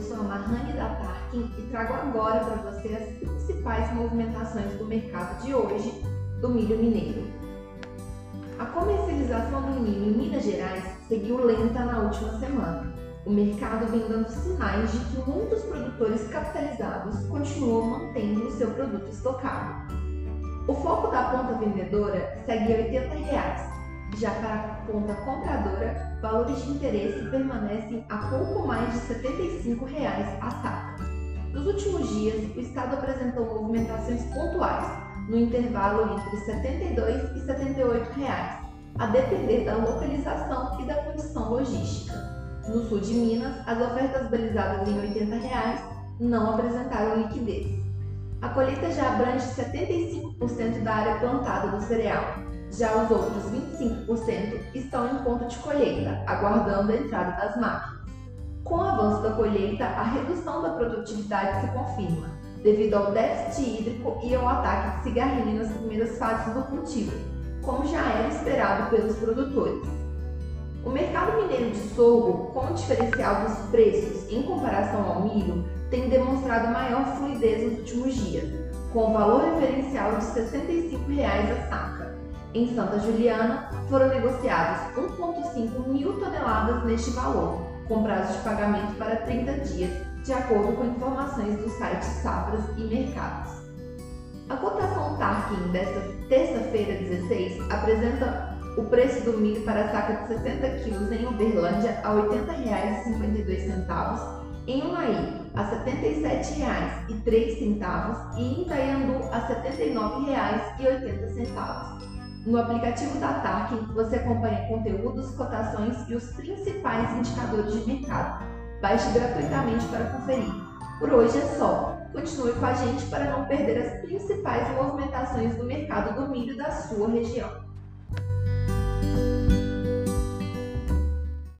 Rani da Tarkin e trago agora para você as principais movimentações do mercado de hoje do milho mineiro. A comercialização do milho em Minas Gerais seguiu lenta na última semana. O mercado vem dando sinais de que muitos produtores capitalizados continuam mantendo o seu produto estocado. O foco da ponta vendedora segue 80 reais, já para a ponta compradora, valores de interesse permanecem a pouco mais de 75 reais a saca. Nos últimos dias, o Estado apresentou movimentações pontuais, no intervalo entre R$ 72 e 78 reais, a depender da localização e da condição logística. No sul de Minas, as ofertas balizadas em 80 reais não apresentaram liquidez. A colheita já abrange 75% da área plantada do cereal, já os outros 25% estão em ponto de colheita, aguardando a entrada das máquinas. Com o avanço da colheita, a redução da produtividade se confirma, devido ao déficit hídrico e ao ataque de cigarrinha nas primeiras fases do cultivo, como já era esperado pelos produtores. O mercado mineiro de sorgo, com o diferencial dos preços em comparação ao milho, tem demonstrado maior fluidez nos últimos dias, com o valor referencial de R$ 65 a saca em Santa Juliana, foram negociados 1,5 mil toneladas neste valor, com prazo de pagamento para 30 dias, de acordo com informações do site Safras e Mercados. A cotação Tarkin desta terça-feira 16 apresenta o preço do milho para saca de 60 quilos em Uberlândia a R$ 80,52, em Unaí a R$ 77,03 e em Itaiandu a R$ 79,80. No aplicativo da TARC, você acompanha conteúdos, cotações e os principais indicadores de mercado. Baixe gratuitamente para conferir. Por hoje é só. Continue com a gente para não perder as principais movimentações do mercado do milho da sua região.